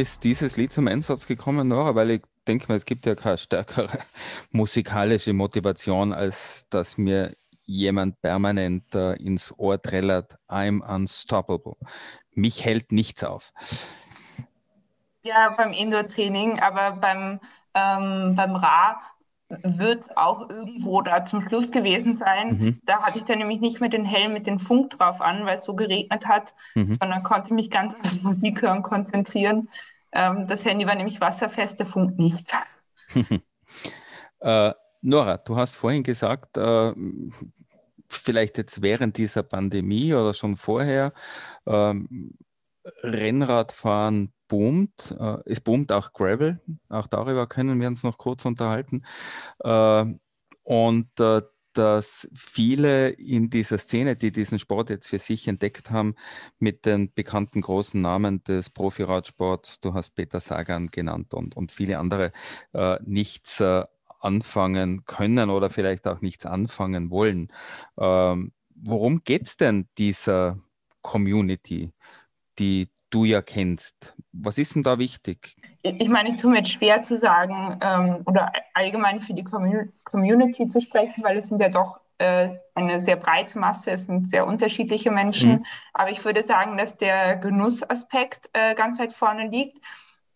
Ist dieses Lied zum Einsatz gekommen, Nora? Weil ich denke mal, es gibt ja keine stärkere musikalische Motivation, als dass mir jemand permanent äh, ins Ohr trällert, I'm unstoppable. Mich hält nichts auf. Ja, beim Indoor-Training, aber beim, ähm, beim Ra wird es auch irgendwo da zum Schluss gewesen sein. Mhm. Da hatte ich dann nämlich nicht mehr den Helm mit dem Funk drauf an, weil es so geregnet hat, mhm. sondern konnte mich ganz aufs Musik hören konzentrieren. Ähm, das Handy war nämlich wasserfest, der Funk nicht. äh, Nora, du hast vorhin gesagt, äh, vielleicht jetzt während dieser Pandemie oder schon vorher, äh, Rennradfahren boomt. Es boomt auch Gravel. Auch darüber können wir uns noch kurz unterhalten. Äh, und äh, dass viele in dieser Szene, die diesen Sport jetzt für sich entdeckt haben, mit den bekannten großen Namen des Profiradsports, du hast Peter Sagan genannt und, und viele andere, äh, nichts äh, anfangen können oder vielleicht auch nichts anfangen wollen. Ähm, worum geht es denn dieser Community, die du ja kennst. Was ist denn da wichtig? Ich meine, ich tue mir jetzt schwer zu sagen ähm, oder allgemein für die Community zu sprechen, weil es sind ja doch äh, eine sehr breite Masse, es sind sehr unterschiedliche Menschen. Mhm. Aber ich würde sagen, dass der Genussaspekt äh, ganz weit vorne liegt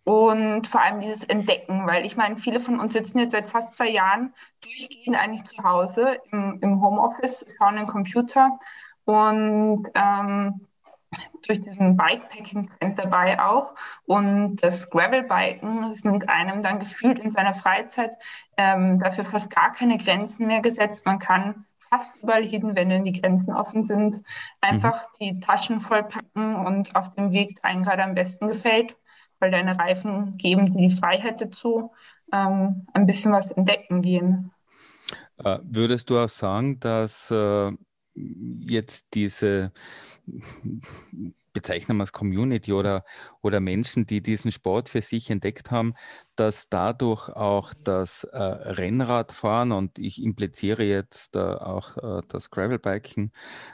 und vor allem dieses Entdecken, weil ich meine, viele von uns sitzen jetzt seit fast zwei Jahren durchgehend eigentlich zu Hause im, im Homeoffice, schauen den Computer und ähm, durch diesen Bikepacking-Trend dabei auch. Und das Gravelbiken sind einem dann gefühlt in seiner Freizeit ähm, dafür fast gar keine Grenzen mehr gesetzt. Man kann fast überall hin, wenn denn die Grenzen offen sind, einfach mhm. die Taschen vollpacken und auf dem Weg einem gerade am besten gefällt, weil deine Reifen geben dir die Freiheit dazu, ähm, ein bisschen was entdecken gehen. Äh, würdest du auch sagen, dass äh, jetzt diese bezeichnen wir es Community oder, oder Menschen, die diesen Sport für sich entdeckt haben, dass dadurch auch das äh, Rennradfahren und ich impliziere jetzt äh, auch äh, das Gravelbiken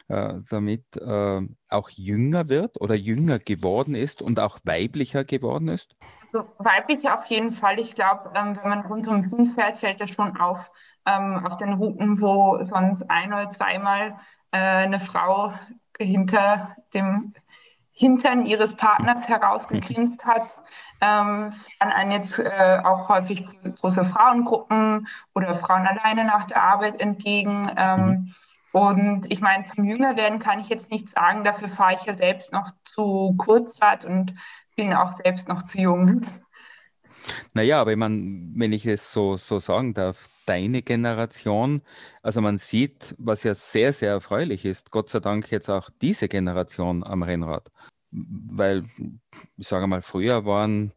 äh, damit äh, auch jünger wird oder jünger geworden ist und auch weiblicher geworden ist? Also weiblicher auf jeden Fall. Ich glaube, ähm, wenn man rund um Wien fährt, fällt das schon auf. Ähm, auf den Routen, wo sonst ein oder zweimal äh, eine Frau hinter dem Hintern ihres Partners herausgegrinst hat, ähm, fahren einen jetzt äh, auch häufig große Frauengruppen oder Frauen alleine nach der Arbeit entgegen. Ähm, mhm. Und ich meine, zum Jüngerwerden kann ich jetzt nicht sagen, dafür fahre ich ja selbst noch zu Kurzrad und bin auch selbst noch zu jung. Naja, aber ich meine, wenn ich es so, so sagen darf, deine Generation, also man sieht, was ja sehr, sehr erfreulich ist, Gott sei Dank jetzt auch diese Generation am Rennrad. Weil, ich sage mal, früher waren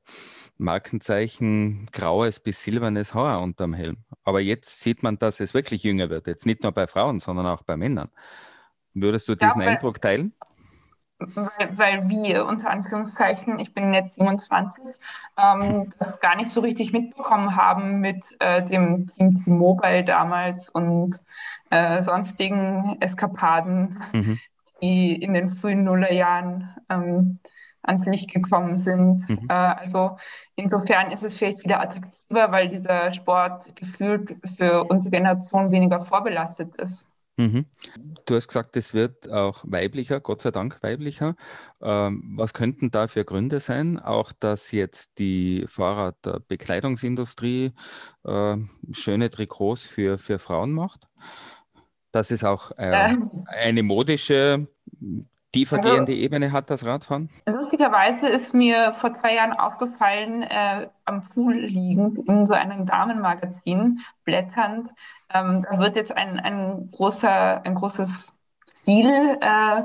Markenzeichen graues bis silbernes Haar unterm Helm. Aber jetzt sieht man, dass es wirklich jünger wird. Jetzt nicht nur bei Frauen, sondern auch bei Männern. Würdest du diesen ja, Eindruck teilen? Weil, weil wir unter Anführungszeichen, ich bin jetzt 27, ähm, das gar nicht so richtig mitbekommen haben mit äh, dem Team T-Mobile damals und äh, sonstigen Eskapaden, mhm. die in den frühen Nullerjahren ähm, ans Licht gekommen sind. Mhm. Äh, also insofern ist es vielleicht wieder attraktiver, weil dieser Sport gefühlt für unsere Generation weniger vorbelastet ist. Mhm. Du hast gesagt, es wird auch weiblicher, Gott sei Dank weiblicher. Ähm, was könnten da für Gründe sein? Auch, dass jetzt die Fahrradbekleidungsindustrie äh, schöne Trikots für, für Frauen macht? Dass es auch äh, eine modische tiefergehende also, Ebene hat das Radfahren? Lustigerweise ist mir vor zwei Jahren aufgefallen, äh, am Pool liegend in so einem Damenmagazin blätternd, ähm, da wird jetzt ein, ein großer, ein großes Stil, äh,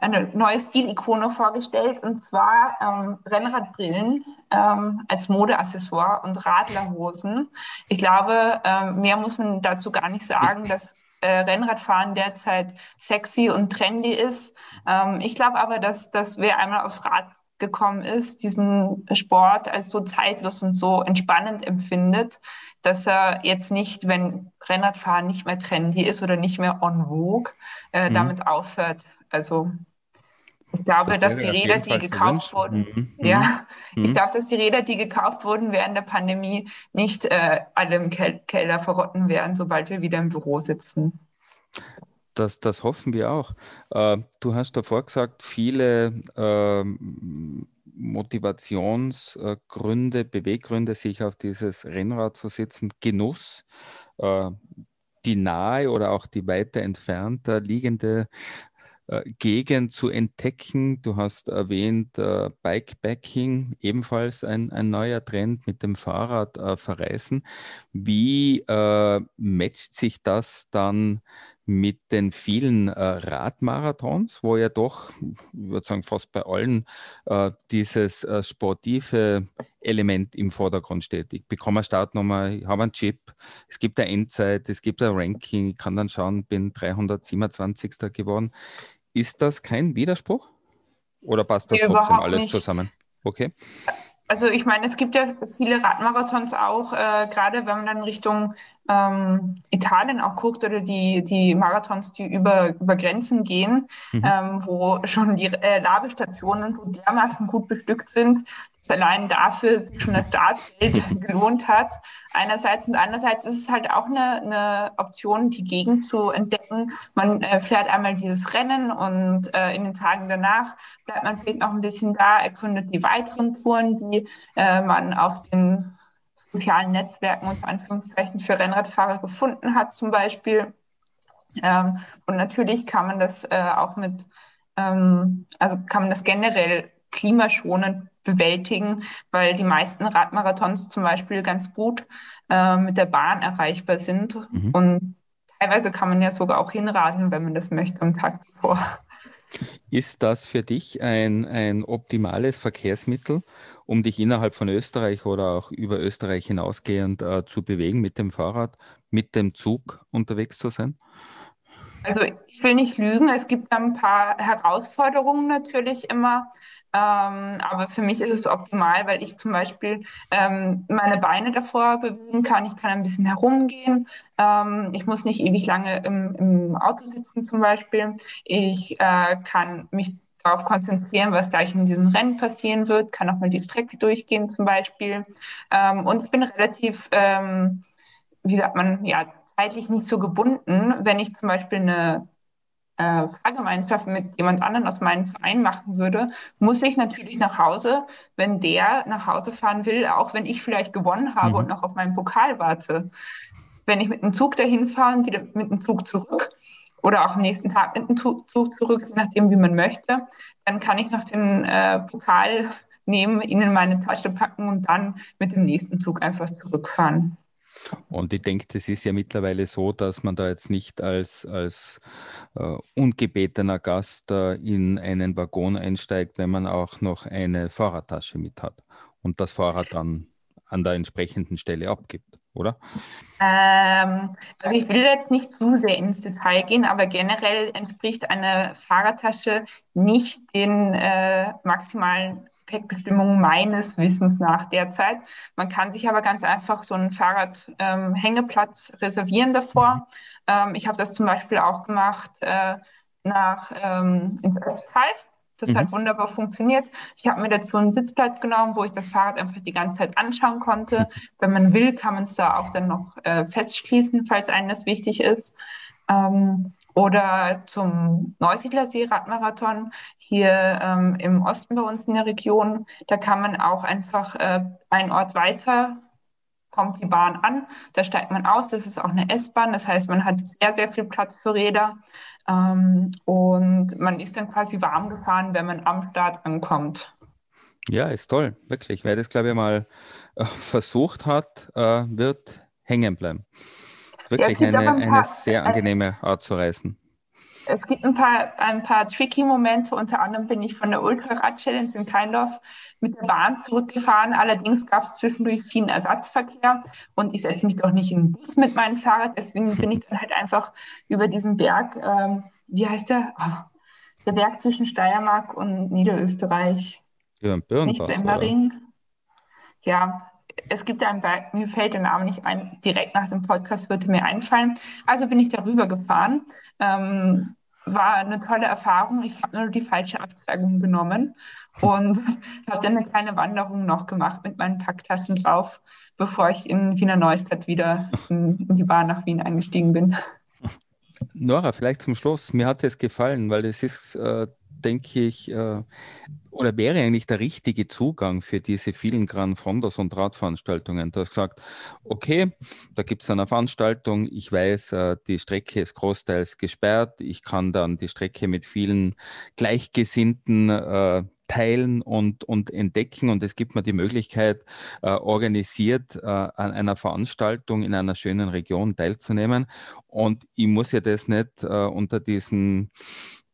eine neue Stilikone vorgestellt und zwar ähm, Rennradbrillen ähm, als Modeaccessoire und Radlerhosen. Ich glaube, ähm, mehr muss man dazu gar nicht sagen, dass äh, Rennradfahren derzeit sexy und trendy ist. Ähm, ich glaube aber, dass, dass wer einmal aufs Rad gekommen ist, diesen Sport als so zeitlos und so entspannend empfindet, dass er jetzt nicht, wenn Rennradfahren nicht mehr trendy ist oder nicht mehr on vogue, äh, mhm. damit aufhört. Also ich glaube, das dass die Räder, die gekauft wurden, mhm. ja, mhm. ich glaube, dass die Räder, die gekauft wurden während der Pandemie, nicht äh, alle im Kel Keller verrotten werden, sobald wir wieder im Büro sitzen. Das, das hoffen wir auch. Äh, du hast davor gesagt, viele äh, Motivationsgründe, Beweggründe, sich auf dieses Rennrad zu setzen, Genuss, äh, die nahe oder auch die weiter entfernt liegende äh, Gegend zu entdecken. Du hast erwähnt, äh, Bikepacking, ebenfalls ein, ein neuer Trend mit dem Fahrrad äh, verreisen. Wie äh, matcht sich das dann mit den vielen äh, Radmarathons, wo ja doch, ich würde sagen, fast bei allen äh, dieses äh, sportive Element im Vordergrund steht. Ich bekomme eine Startnummer, ich habe einen Chip, es gibt eine Endzeit, es gibt ein Ranking, ich kann dann schauen, bin 327. geworden. Ist das kein Widerspruch? Oder passt das nee, trotzdem alles nicht. zusammen? Okay. Also ich meine, es gibt ja viele Radmarathons auch, äh, gerade wenn man dann Richtung ähm, Italien auch guckt oder die, die Marathons, die über, über Grenzen gehen, mhm. ähm, wo schon die äh, Labestationen dermaßen gut bestückt sind, allein dafür sich schon das Startgeld gelohnt hat. Einerseits und andererseits ist es halt auch eine, eine Option, die Gegend zu entdecken. Man äh, fährt einmal dieses Rennen und äh, in den Tagen danach bleibt man vielleicht noch ein bisschen da, erkundet die weiteren Touren, die äh, man auf den sozialen Netzwerken unter Anführungszeichen für Rennradfahrer gefunden hat zum Beispiel. Ähm, und natürlich kann man das äh, auch mit, ähm, also kann man das generell klimaschonend bewältigen, weil die meisten Radmarathons zum Beispiel ganz gut äh, mit der Bahn erreichbar sind. Mhm. Und teilweise kann man ja sogar auch hinradeln, wenn man das möchte, am Tag zuvor. Ist das für dich ein, ein optimales Verkehrsmittel, um dich innerhalb von Österreich oder auch über Österreich hinausgehend äh, zu bewegen mit dem Fahrrad, mit dem Zug unterwegs zu sein? Also ich will nicht lügen, es gibt ein paar Herausforderungen natürlich immer. Ähm, aber für mich ist es optimal, weil ich zum Beispiel ähm, meine Beine davor bewegen kann. Ich kann ein bisschen herumgehen. Ähm, ich muss nicht ewig lange im, im Auto sitzen zum Beispiel. Ich äh, kann mich darauf konzentrieren, was gleich in diesem Rennen passieren wird, kann auch mal die Strecke durchgehen zum Beispiel. Ähm, und ich bin relativ, ähm, wie sagt man, ja, zeitlich nicht so gebunden, wenn ich zum Beispiel eine äh, Fahrgemeinschaft mit jemand anderem aus meinem Verein machen würde, muss ich natürlich nach Hause, wenn der nach Hause fahren will, auch wenn ich vielleicht gewonnen habe mhm. und noch auf meinen Pokal warte. Wenn ich mit dem Zug dahin fahre und wieder mit dem Zug zurück, oder auch am nächsten Tag mit dem Zug zurück, je nachdem, wie man möchte. Dann kann ich noch den äh, Pokal nehmen, ihn in meine Tasche packen und dann mit dem nächsten Zug einfach zurückfahren. Und ich denke, das ist ja mittlerweile so, dass man da jetzt nicht als, als äh, ungebetener Gast äh, in einen Waggon einsteigt, wenn man auch noch eine Fahrradtasche mit hat und das Fahrrad dann an der entsprechenden Stelle abgibt, oder? Ähm, also ich will jetzt nicht zu sehr ins Detail gehen, aber generell entspricht eine Fahrradtasche nicht den äh, maximalen Gepäckbestimmungen meines Wissens nach derzeit. Man kann sich aber ganz einfach so einen Fahrradhängeplatz ähm, reservieren davor. Ähm, ich habe das zum Beispiel auch gemacht äh, nach ähm, ins Ötztal Das Mhm. hat wunderbar funktioniert. Ich habe mir dazu einen Sitzplatz genommen, wo ich das Fahrrad einfach die ganze Zeit anschauen konnte. Wenn man will, kann man es da auch dann noch äh, festschließen, falls einem das wichtig ist. Ähm, oder zum Neusiedlersee Radmarathon hier ähm, im Osten bei uns in der Region. Da kann man auch einfach äh, einen Ort weiter, kommt die Bahn an, da steigt man aus. Das ist auch eine S-Bahn, das heißt, man hat sehr, sehr viel Platz für Räder. Ähm, und man ist dann quasi warm gefahren, wenn man am Start ankommt. Ja, ist toll, wirklich. Wer das, glaube ich, mal äh, versucht hat, äh, wird hängen bleiben. Wirklich auch eine, ein eine paar- sehr äh, angenehme Art zu reisen. Es gibt ein paar, ein paar tricky Momente. Unter anderem bin ich von der Ultrarad-Challenge in Keindorf mit der Bahn zurückgefahren. Allerdings gab es zwischendurch viel Ersatzverkehr und ich setze mich doch nicht in den Bus mit meinem Fahrrad. Deswegen bin ich dann halt einfach über diesen Berg, ähm, wie heißt der? Ah, der Berg zwischen Steiermark und Niederösterreich. Über den Nicht Birnbach, oder? Semmering. Ja, es gibt einen Berg, mir fällt der Name nicht ein, direkt nach dem Podcast würde mir einfallen. Also bin ich darüber gefahren. Ähm, war eine tolle Erfahrung. Ich habe nur die falsche Abzweigung genommen und habe dann eine kleine Wanderung noch gemacht mit meinen Packtaschen drauf, bevor ich in Wiener Neustadt wieder in, in die Bahn nach Wien eingestiegen bin. Nora, vielleicht zum Schluss. Mir hat es gefallen, weil es ist, äh, denke ich, äh, oder wäre eigentlich der richtige Zugang für diese vielen Gran Fondos und Radveranstaltungen. Du hast gesagt, okay, da gibt es eine Veranstaltung, ich weiß, äh, die Strecke ist großteils gesperrt, ich kann dann die Strecke mit vielen Gleichgesinnten äh, teilen und, und entdecken und es gibt mir die Möglichkeit, äh, organisiert äh, an einer Veranstaltung in einer schönen Region teilzunehmen. Und ich muss ja das nicht äh, unter diesen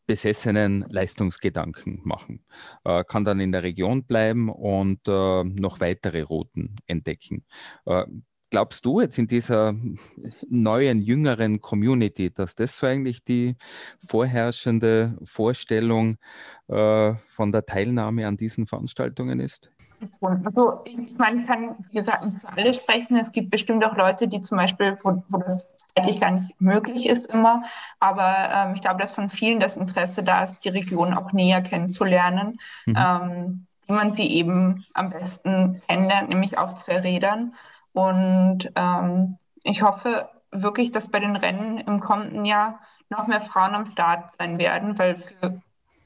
besessenen Leistungsgedanken machen. Äh, kann dann in der Region bleiben und äh, noch weitere Routen entdecken. Äh, glaubst du jetzt in dieser neuen, jüngeren Community, dass das so eigentlich die vorherrschende Vorstellung äh, von der Teilnahme an diesen Veranstaltungen ist? Und also ich meine, ich kann, wie gesagt, nicht für alle sprechen. Es gibt bestimmt auch Leute, die zum Beispiel, wo, wo das zeitlich gar nicht möglich ist immer. Aber ähm, ich glaube, dass von vielen das Interesse da ist, die Region auch näher kennenzulernen, Mhm. ähm, wie man sie eben am besten kennenlernt, nämlich auf Rädern. Und ähm, ich hoffe wirklich, dass bei den Rennen im kommenden Jahr noch mehr Frauen am Start sein werden, weil für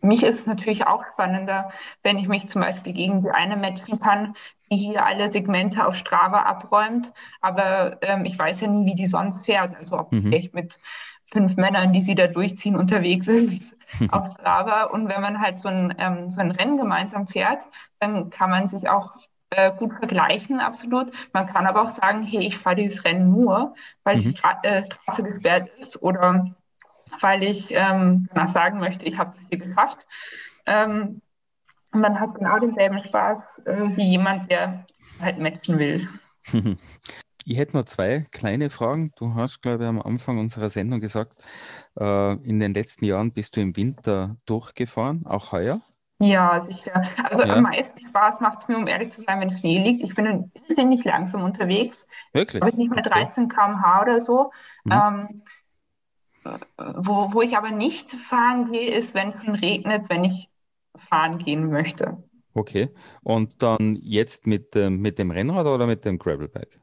mich ist es natürlich auch spannender, wenn ich mich zum Beispiel gegen die eine matchen kann, die hier alle Segmente auf Strava abräumt. Aber ähm, ich weiß ja nie, wie die sonst fährt. Also ob Mhm. ich mit fünf Männern, die sie da durchziehen, unterwegs ist auf Strava. Und wenn man halt so ein, ähm, so ein Rennen gemeinsam fährt, dann kann man sich auch äh, gut vergleichen, absolut. Man kann aber auch sagen, hey, ich fahre dieses Rennen nur, weil Mhm. die Stra äh, Straße gesperrt ist oder weil ich ähm, danach sagen möchte, ich habe hier geschafft. Ähm, man hat genau denselben Spaß äh, wie jemand, der halt matchen will. Ich hätte noch zwei kleine Fragen. Du hast, glaube ich, am Anfang unserer Sendung gesagt, äh, in den letzten Jahren bist du im Winter durchgefahren, auch heuer. Ja, sicher. Also Ja. am meisten Spaß macht es mir, um ehrlich zu sein, wenn Schnee liegt. Ich bin nicht langsam unterwegs. Wirklich? Habe ich nicht mal Okay. 13 km/h oder so. Mhm. Ähm, äh, wo, wo ich aber nicht fahren gehe, ist, wenn es regnet, wenn ich fahren gehen möchte. Okay. Und dann jetzt mit, dem- mit dem Rennrad oder mit dem Gravelbike?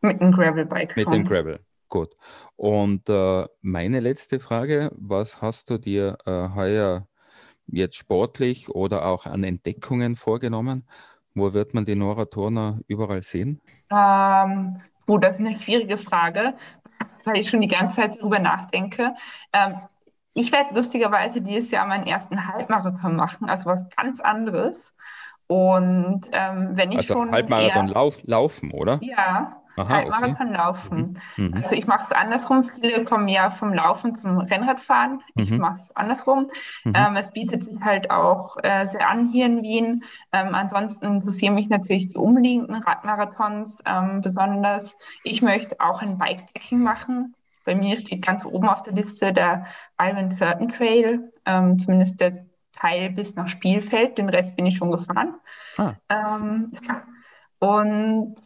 Mit einem Gravelbike Mit dem. Gravel. Gut. Und äh, meine letzte Frage, was hast du dir äh, heuer jetzt sportlich oder auch an Entdeckungen vorgenommen? Wo wird man die Nora Turner überall sehen? Ähm, gut, das ist eine schwierige Frage, weil ich schon die ganze Zeit darüber nachdenke. Ähm, ich werde lustigerweise dieses Jahr meinen ersten Halbmarathon machen, also was ganz anderes. Und ähm, wenn ich Also schon Halbmarathon eher, lauf, laufen, oder? ja, Aha, okay. Halbmarathon laufen. Mhm. Also ich mache es andersrum. Viele kommen ja vom Laufen zum Rennradfahren. Ich Mhm. mache es andersrum. Mhm. Ähm, es bietet sich halt auch äh, sehr an hier in Wien. Ähm, ansonsten interessieren mich natürlich die umliegenden Radmarathons ähm, besonders. Ich möchte auch ein Bikepacking machen. Bei mir steht ganz oben auf der Liste der Iron Curtain Trail, ähm, zumindest der Teil bis nach Spielfeld. Den Rest bin ich schon gefahren. Ah, Ähm, und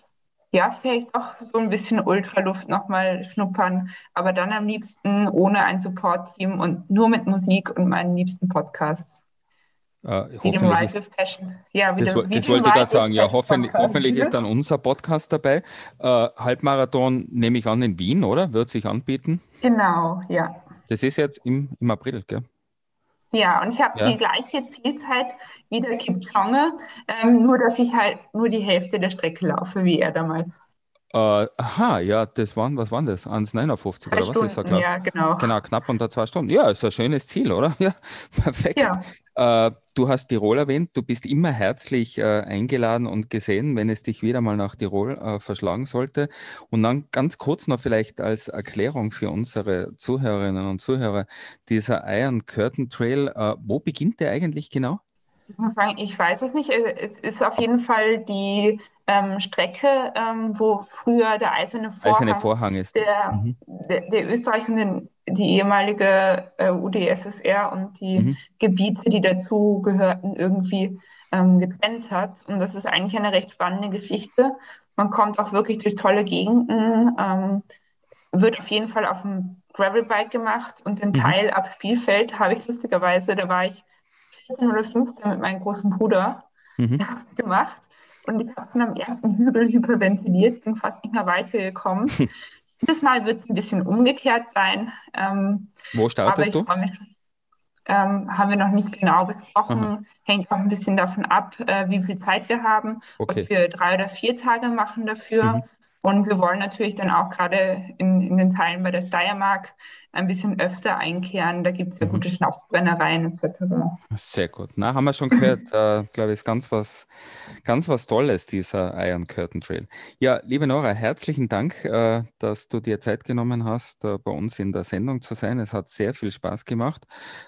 ja, vielleicht auch so ein bisschen Ultraluft nochmal schnuppern, aber dann am liebsten ohne ein Support-Team und nur mit Musik und meinen liebsten Podcasts. Äh, hoffentlich ist, ja, das, das wollte ich gerade sagen. Ja, hoffentlich, hoffentlich ist dann unser Podcast dabei. Äh, Halbmarathon nehme ich an in Wien, oder? Wird sich anbieten? Genau, ja. Das ist jetzt im, im April, gell? Ja, und ich habe ja. die gleiche Zielzeit wie der Kipchoge, ähm, nur dass ich halt nur die Hälfte der Strecke laufe wie er damals. Äh, aha, ja, das waren, was waren das? 1,59 oder was ist da klar? Ja, genau. Genau, knapp unter zwei Stunden. Ja, ist ein schönes Ziel, oder? Ja, perfekt. Ja. Äh, du hast Tirol erwähnt, du bist immer herzlich äh, eingeladen und gesehen, wenn es dich wieder mal nach Tirol verschlagen sollte. Und dann ganz kurz noch vielleicht als Erklärung für unsere Zuhörerinnen und Zuhörer, dieser Iron Curtain Trail, wo beginnt der eigentlich genau? Ich muss sagen, ich weiß es nicht. Es ist auf jeden Fall die ähm, Strecke, ähm, wo früher der eiserne Vorhang, eiserne Vorhang ist. Der, mhm. der, der, Österreich und den, die ehemalige äh, UdSSR und die mhm. Gebiete, die dazu gehörten, irgendwie ähm, getrennt hat. Und das ist eigentlich eine recht spannende Geschichte. Man kommt auch wirklich durch tolle Gegenden, ähm, wird auf jeden Fall auf dem Gravelbike gemacht und den mhm. Teil ab Spielfeld habe ich lustigerweise, da war ich 14 oder 15 mit meinem großen Bruder mhm. gemacht. Und ich habe am ersten Hügel hyperventiliert, bin fast nicht mehr weitergekommen. Dieses Mal wird es ein bisschen umgekehrt sein. Ähm, Wo startest du? Mich, ähm, haben wir noch nicht genau besprochen. Aha. Hängt auch ein bisschen davon ab, äh, wie viel Zeit wir haben. Okay. Ob wir drei oder vier Tage machen dafür. Mhm. Und wir wollen natürlich dann auch gerade in, in den Teilen bei der Steiermark ein bisschen öfter einkehren. Da gibt es ja mhm. gute Schnapsbrennereien etc. Sehr gut. Na, haben wir schon gehört, äh, glaube ich, ist ganz was, ganz was Tolles, dieser Iron Curtain Trail. Ja, liebe Nora, herzlichen Dank, äh, dass du dir Zeit genommen hast, äh, bei uns in der Sendung zu sein. Es hat sehr viel Spaß gemacht.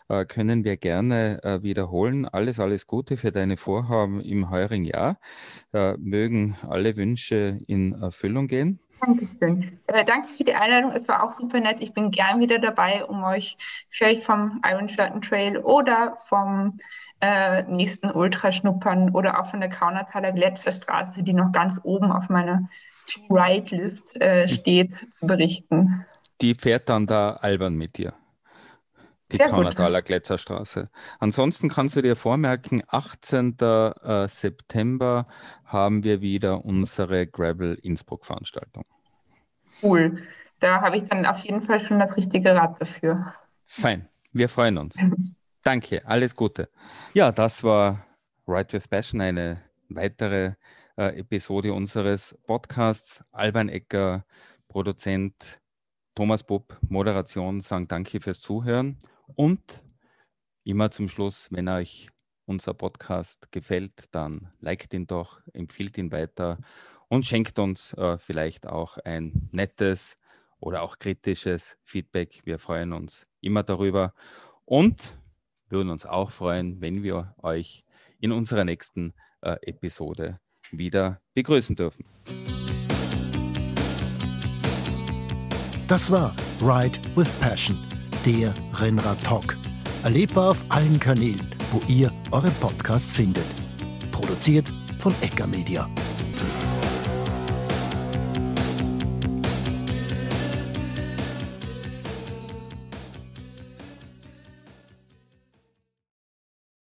Äh, können wir gerne äh, wiederholen. Alles, alles Gute für deine Vorhaben im heurigen Jahr. Äh, mögen alle Wünsche in Erfüllung gehen. Dankeschön. Äh, danke für die Einladung. Es war auch super nett. Ich bin gern wieder dabei, um euch vielleicht vom Iron Curtain Trail oder vom äh, nächsten Ultraschnuppern oder auch von der Kaunertaler Gletscherstraße, die noch ganz oben auf meiner To-Ride-List äh, steht, zu berichten. Die fährt dann da albern mit dir die Kaunertaler Gletscherstraße. Ansonsten kannst du dir vormerken, 18. Äh, September haben wir wieder unsere Gravel Innsbruck Veranstaltung. Cool. Da habe ich dann auf jeden Fall schon das richtige Rad dafür. Fein. Wir freuen uns. Danke. Alles Gute. Ja, das war Right with Passion, eine weitere äh, Episode unseres Podcasts. Alban Ecker, Produzent, Thomas Bub, Moderation, sagen Danke fürs Zuhören und immer zum Schluss, wenn euch unser Podcast gefällt, dann liked ihn doch, empfiehlt ihn weiter und schenkt uns äh, vielleicht auch ein nettes oder auch kritisches Feedback. Wir freuen uns immer darüber und würden uns auch freuen, wenn wir euch in unserer nächsten äh, Episode wieder begrüßen dürfen. Das war Ride with Passion der Rennrad Talk. Erlebbar auf allen Kanälen, wo ihr eure Podcasts findet. Produziert von Ecker Media.